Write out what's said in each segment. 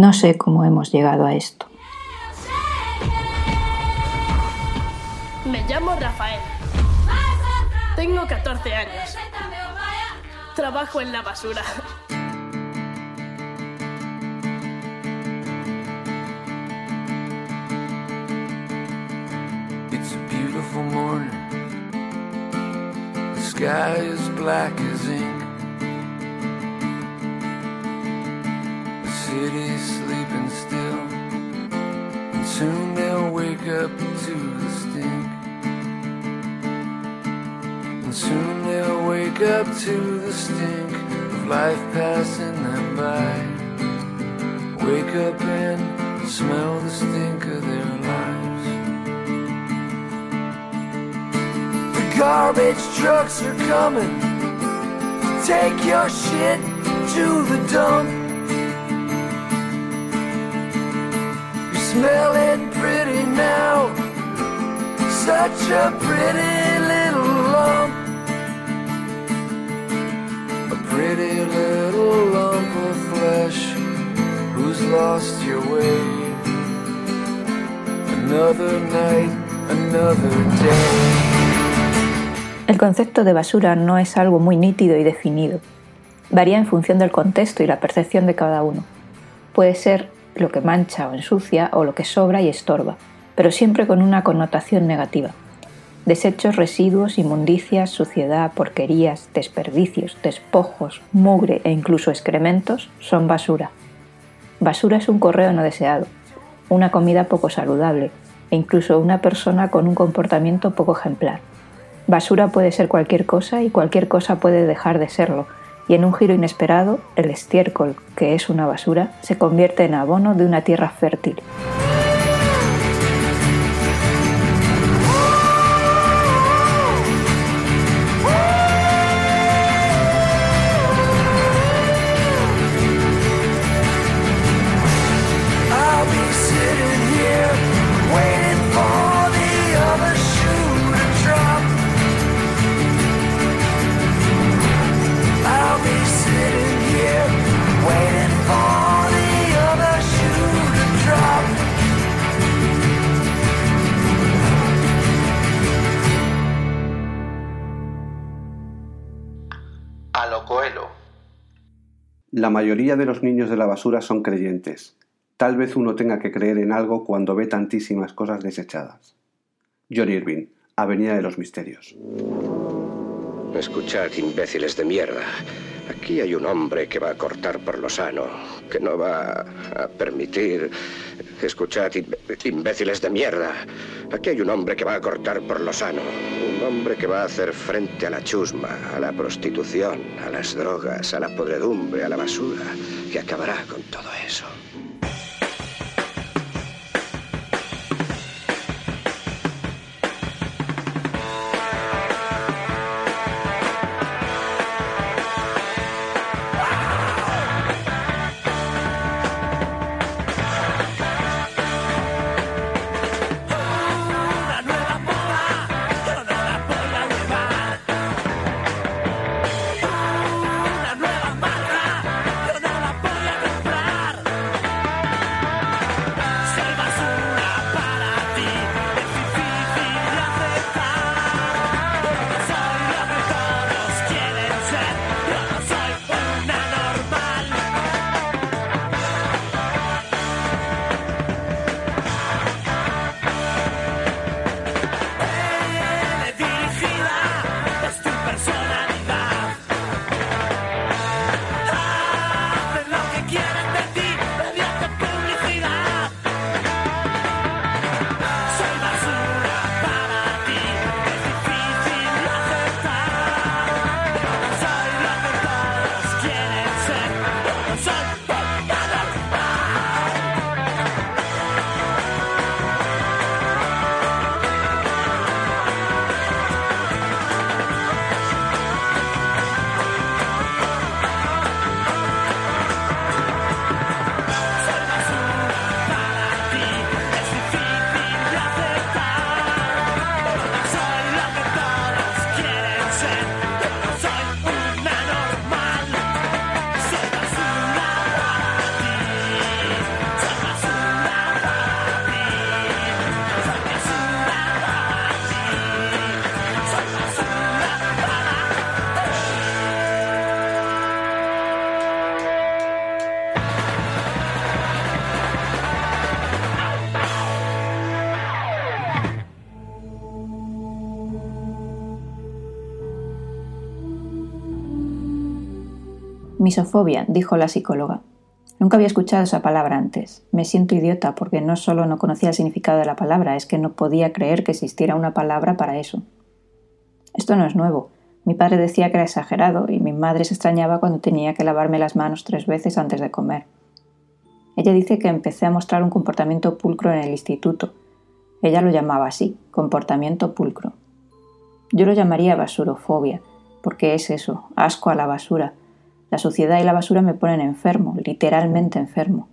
No sé cómo hemos llegado a esto. Me llamo Rafael. Tengo 14 años. Trabajo en la basura. It's a beautiful morning. The sky is black as ink. The city's sleeping still. And soon they'll wake up to the stink. And soon they'll wake up to the stink of life passing them by. Wake up and smell the stink of their lives. The garbage trucks are coming take your shit to the dump. You smell it pretty now, such a pretty little lump. A pretty little lump of flesh who's lost your way. Another night, another day. El concepto de basura no es algo muy nítido y definido. Varía en función del contexto y la percepción de cada uno. Puede ser lo que mancha o ensucia o lo que sobra y estorba, pero siempre con una connotación negativa. Desechos, residuos, inmundicias, suciedad, porquerías, desperdicios, despojos, mugre e incluso excrementos son basura. Basura es un correo no deseado, una comida poco saludable e incluso una persona con un comportamiento poco ejemplar. Basura puede ser cualquier cosa y cualquier cosa puede dejar de serlo, y en un giro inesperado, el estiércol, que es una basura, se convierte en abono de una tierra fértil. La mayoría de los niños de la basura son creyentes. Tal vez uno tenga que creer en algo cuando ve tantísimas cosas desechadas. John Irving, Avenida de los Misterios. Escuchad, imbéciles de mierda. Aquí hay un hombre que va a cortar por lo sano, que no va a permitir... Escuchad, im- imbéciles de mierda. Aquí hay un hombre que va a cortar por lo sano. Un hombre que va a hacer frente a la chusma, a la prostitución, a las drogas, a la podredumbre, a la basura, que acabará con todo eso. Misofobia, dijo la psicóloga. Nunca había escuchado esa palabra antes. Me siento idiota porque no solo no conocía el significado de la palabra, es que no podía creer que existiera una palabra para eso. Esto no es nuevo. Mi padre decía que era exagerado y mi madre se extrañaba cuando tenía que lavarme las manos tres veces antes de comer. Ella dice que empecé a mostrar un comportamiento pulcro en el instituto. Ella lo llamaba así, comportamiento pulcro. Yo lo llamaría basurofobia, porque es eso, asco a la basura, la suciedad y la basura me ponen enfermo, literalmente enfermo.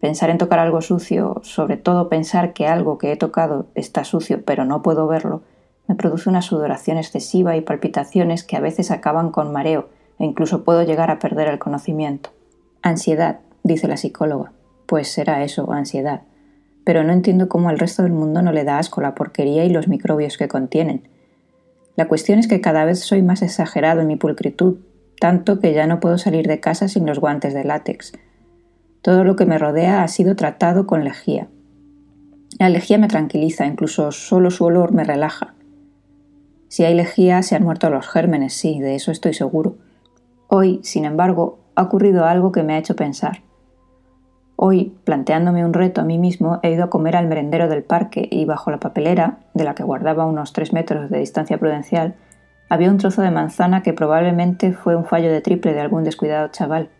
Pensar en tocar algo sucio, sobre todo pensar que algo que he tocado está sucio pero no puedo verlo, me produce una sudoración excesiva y palpitaciones que a veces acaban con mareo e incluso puedo llegar a perder el conocimiento. Ansiedad, dice la psicóloga. Pues será eso, ansiedad. Pero no entiendo cómo al resto del mundo no le da asco la porquería y los microbios que contienen. La cuestión es que cada vez soy más exagerado en mi pulcritud, tanto que ya no puedo salir de casa sin los guantes de látex. Todo lo que me rodea ha sido tratado con lejía. La lejía me tranquiliza, incluso solo su olor me relaja. Si hay lejía, se han muerto los gérmenes, sí, de eso estoy seguro. Hoy, sin embargo, ha ocurrido algo que me ha hecho pensar. Hoy, planteándome un reto a mí mismo, he ido a comer al merendero del parque y bajo la papelera, de la que guardaba unos tres metros de distancia prudencial, había un trozo de manzana que probablemente fue un fallo de triple de algún descuidado chaval.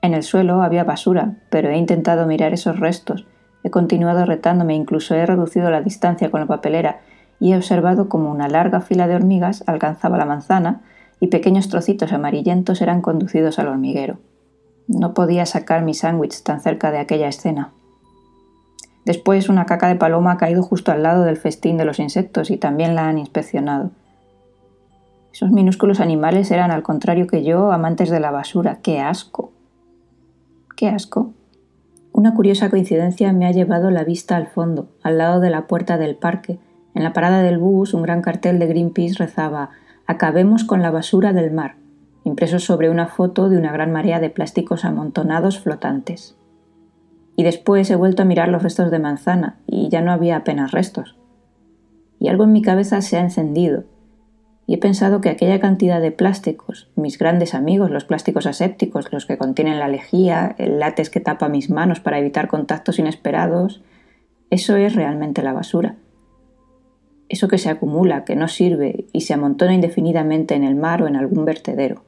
En el suelo había basura, pero he intentado mirar esos restos, he continuado retándome, incluso he reducido la distancia con la papelera y he observado como una larga fila de hormigas alcanzaba la manzana y pequeños trocitos amarillentos eran conducidos al hormiguero. No podía sacar mi sándwich tan cerca de aquella escena. Después una caca de paloma ha caído justo al lado del festín de los insectos y también la han inspeccionado. Esos minúsculos animales eran, al contrario que yo, amantes de la basura. ¡Qué asco! ¡Qué asco! Una curiosa coincidencia me ha llevado la vista al fondo, al lado de la puerta del parque. En la parada del bus, un gran cartel de Greenpeace rezaba Acabemos con la basura del mar, impreso sobre una foto de una gran marea de plásticos amontonados flotantes. Y después he vuelto a mirar los restos de manzana, y ya no había apenas restos. Y algo en mi cabeza se ha encendido, y he pensado que aquella cantidad de plásticos, mis grandes amigos, los plásticos asépticos, los que contienen la lejía, el látex que tapa mis manos para evitar contactos inesperados, eso es realmente la basura. Eso que se acumula, que no sirve y se amontona indefinidamente en el mar o en algún vertedero.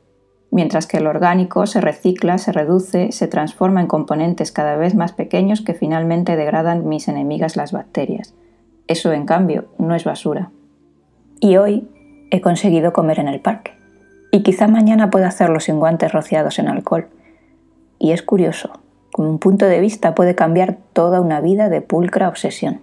Mientras que el orgánico se recicla, se reduce, se transforma en componentes cada vez más pequeños que finalmente degradan mis enemigas las bacterias. Eso, en cambio, no es basura. Y hoy he conseguido comer en el parque. Y quizá mañana pueda hacerlo sin guantes rociados en alcohol. Y es curioso, con un punto de vista puede cambiar toda una vida de pulcra obsesión.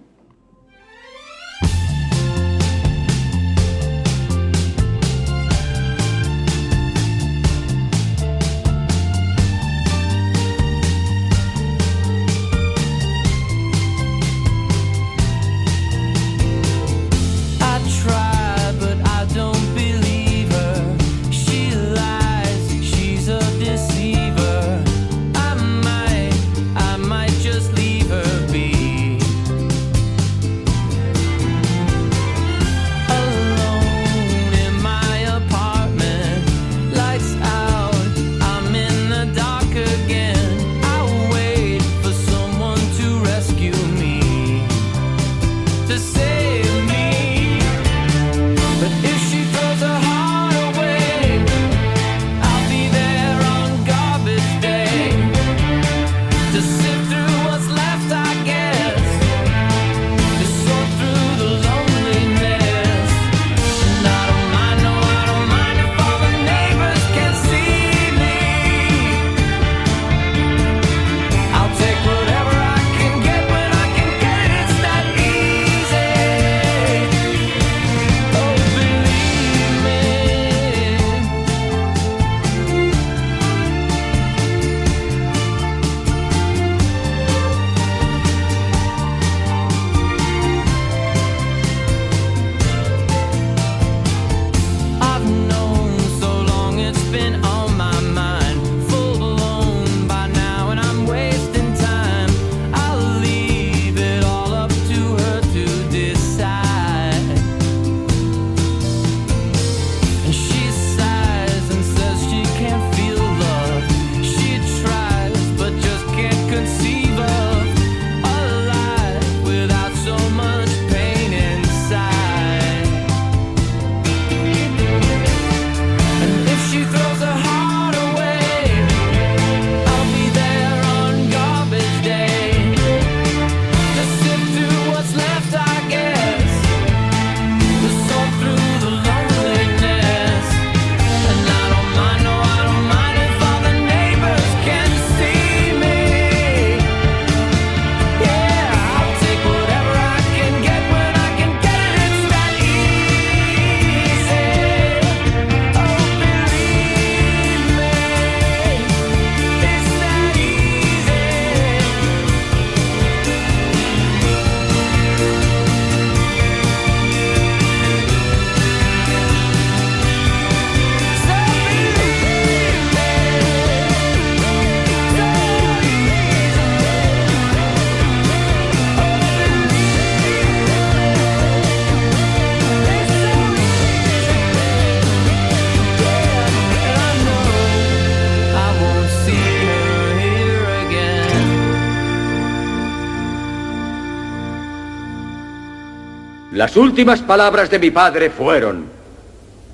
Las últimas palabras de mi padre fueron,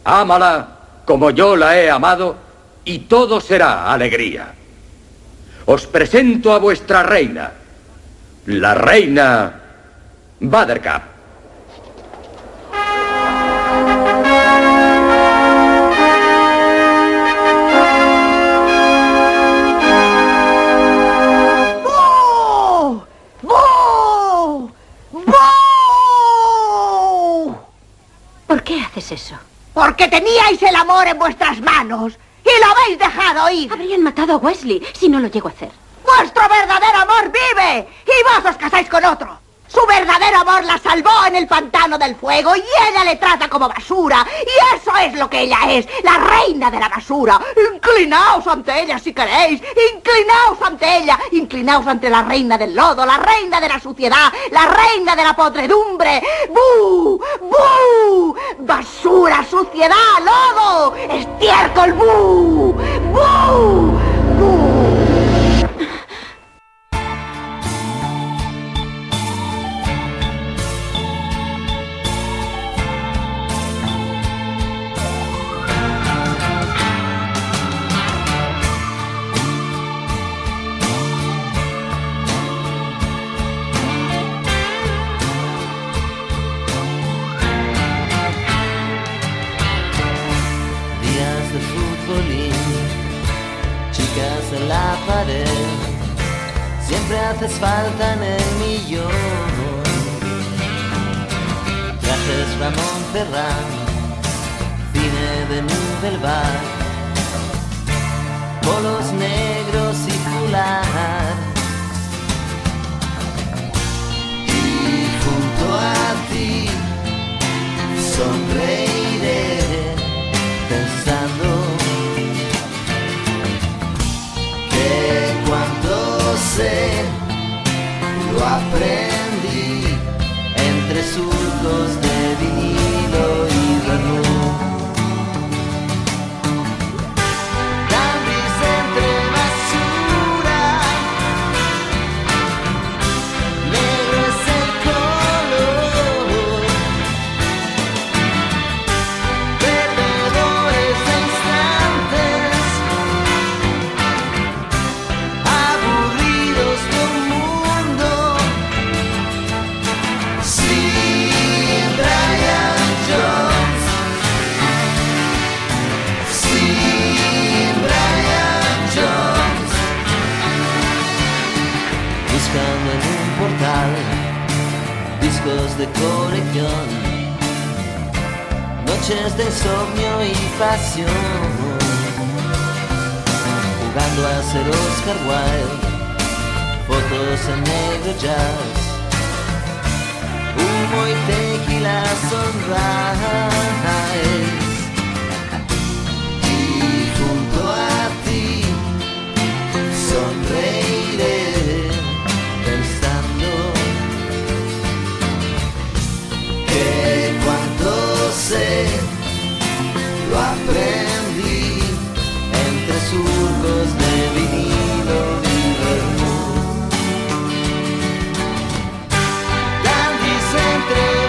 ámala como yo la he amado y todo será alegría. Os presento a vuestra reina, la reina Buttercup. Porque teníais el amor en vuestras manos y lo habéis dejado ir. Habrían matado a Wesley si no lo llego a hacer. Vuestro verdadero amor vive y vos os casáis con otro. Su verdadero amor la salvó en el pantano del fuego y ella le trata como basura. Y eso es lo que ella es, la reina de la basura. Inclinaos ante ella si queréis. Inclinaos ante ella. Inclinaos ante la reina del lodo, la reina de la suciedad, la reina de la podredumbre. ¡Bu! ¡Bu! Basura, suciedad, lodo, estiércol, ¡bu! ¡Bu! Lo discos de colección noches de insomnio y pasión, jugando a ser Oscar Wilde, fotos en negro jazz, humo y tequila sunrise, y junto a ti sonreiré aprendí entre surcos de vinilo y vermouth. Dandys entre basura,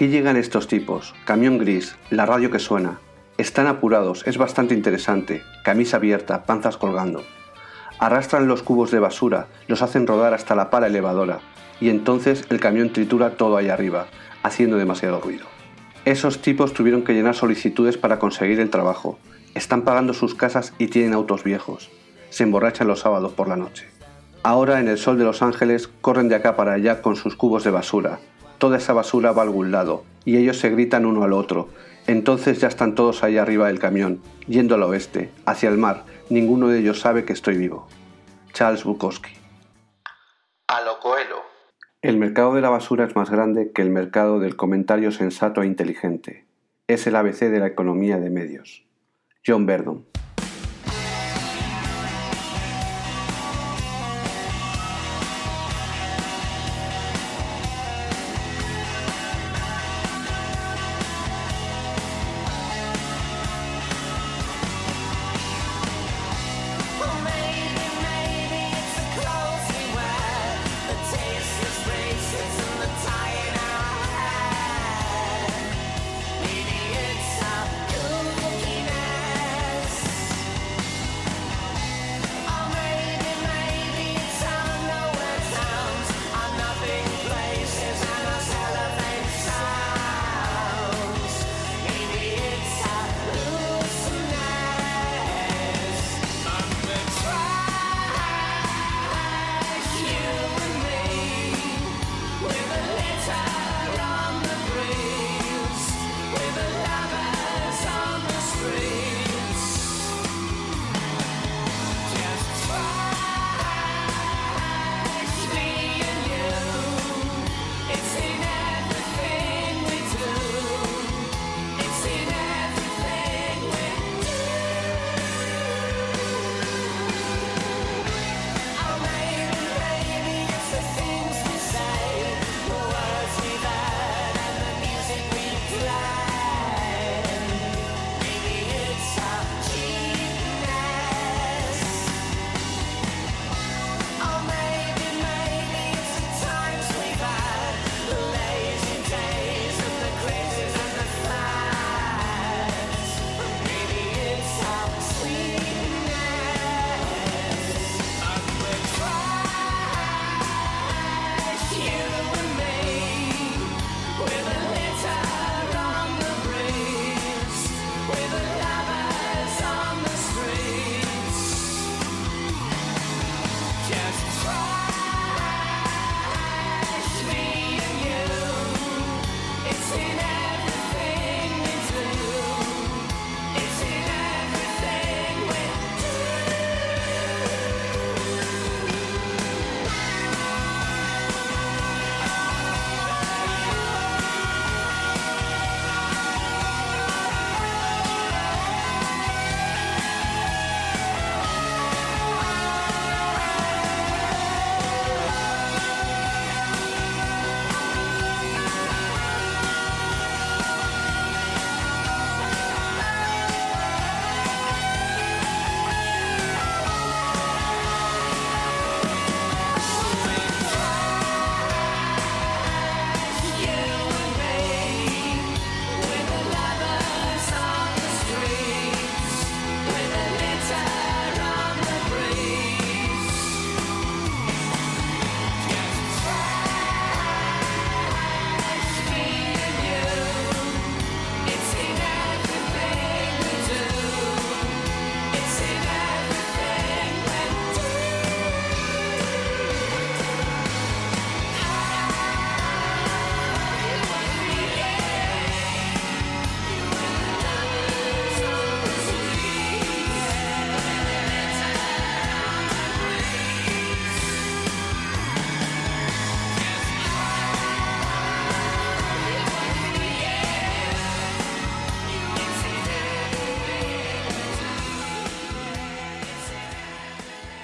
Aquí llegan estos tipos, camión gris, la radio que suena. Están apurados, es bastante interesante, camisa abierta, panzas colgando. Arrastran los cubos de basura, los hacen rodar hasta la pala elevadora, y entonces el camión tritura todo ahí arriba, haciendo demasiado ruido. Esos tipos tuvieron que llenar solicitudes para conseguir el trabajo. Están pagando sus casas y tienen autos viejos. Se emborrachan los sábados por la noche. Ahora en el sol de Los Ángeles corren de acá para allá con sus cubos de basura. Toda esa basura va a algún lado y ellos se gritan uno al otro. Entonces ya están todos ahí arriba del camión, yendo al oeste, hacia el mar. Ninguno de ellos sabe que estoy vivo. Charles Bukowski. A lo Coelho. El mercado de la basura es más grande que el mercado del comentario sensato e inteligente. Es el ABC de la economía de medios. John Verdon.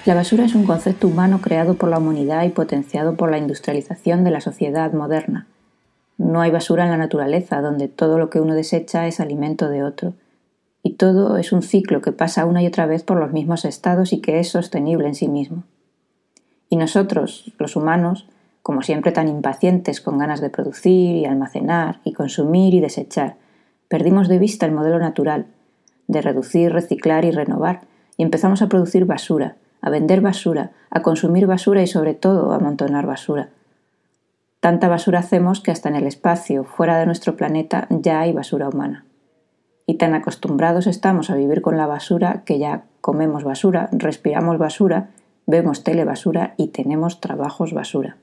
La basura es un concepto humano creado por la humanidad y potenciado por la industrialización de la sociedad moderna. No hay basura en la naturaleza, donde todo lo que uno desecha es alimento de otro. Y todo es un ciclo que pasa una y otra vez por los mismos estados y que es sostenible en sí mismo. Y nosotros, los humanos, como siempre tan impacientes con ganas de producir y almacenar y consumir y desechar, perdimos de vista el modelo natural, de reducir, reciclar y renovar, y empezamos a producir basura, a vender basura, a consumir basura y sobre todo a amontonar basura. Tanta basura hacemos que hasta en el espacio, fuera de nuestro planeta, ya hay basura humana. Y tan acostumbrados estamos a vivir con la basura que ya comemos basura, respiramos basura, vemos telebasura y tenemos trabajos basura.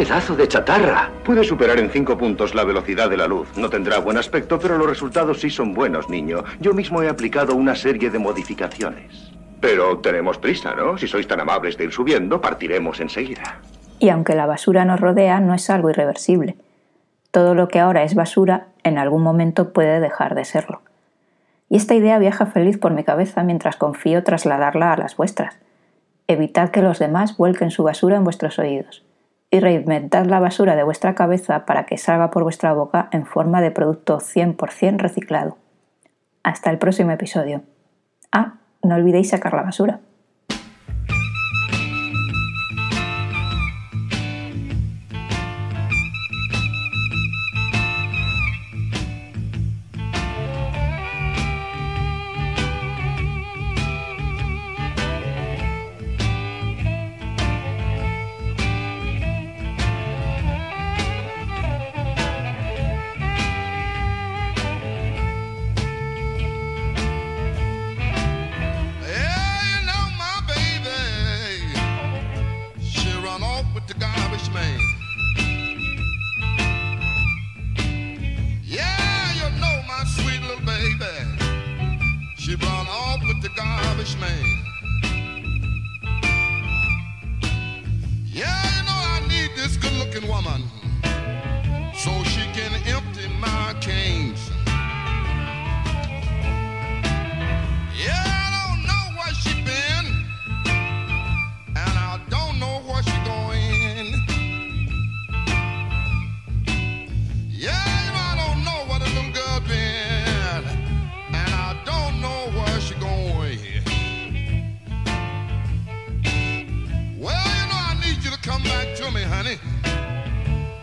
Pedazo de chatarra! Puede superar en cinco puntos la velocidad de la luz. No tendrá buen aspecto, pero los resultados sí son buenos, niño. Yo mismo he aplicado una serie de modificaciones. Pero tenemos prisa, ¿no? Si sois tan amables de ir subiendo, partiremos enseguida. Y aunque la basura nos rodea, no es algo irreversible. Todo lo que ahora es basura, en algún momento puede dejar de serlo. Y esta idea viaja feliz por mi cabeza mientras confío trasladarla a las vuestras. Evitad que los demás vuelquen su basura en vuestros oídos y reinventad la basura de vuestra cabeza para que salga por vuestra boca en forma de producto 100% reciclado. Hasta el próximo episodio. Ah, no olvidéis sacar la basura.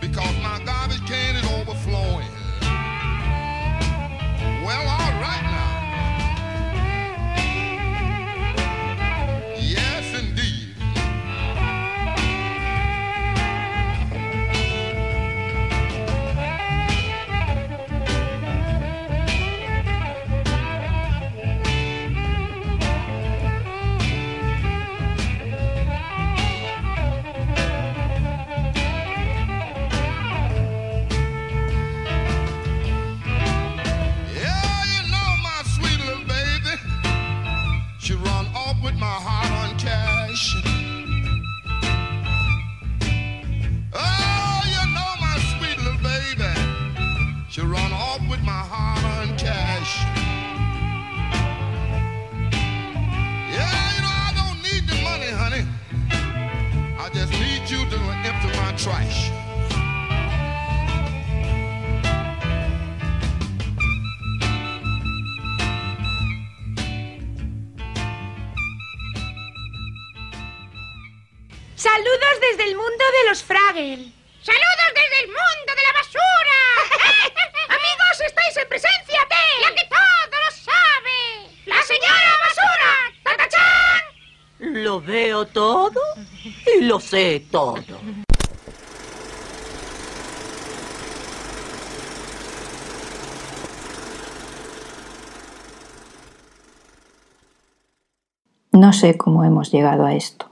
Because my garbage No sé cómo hemos llegado a esto.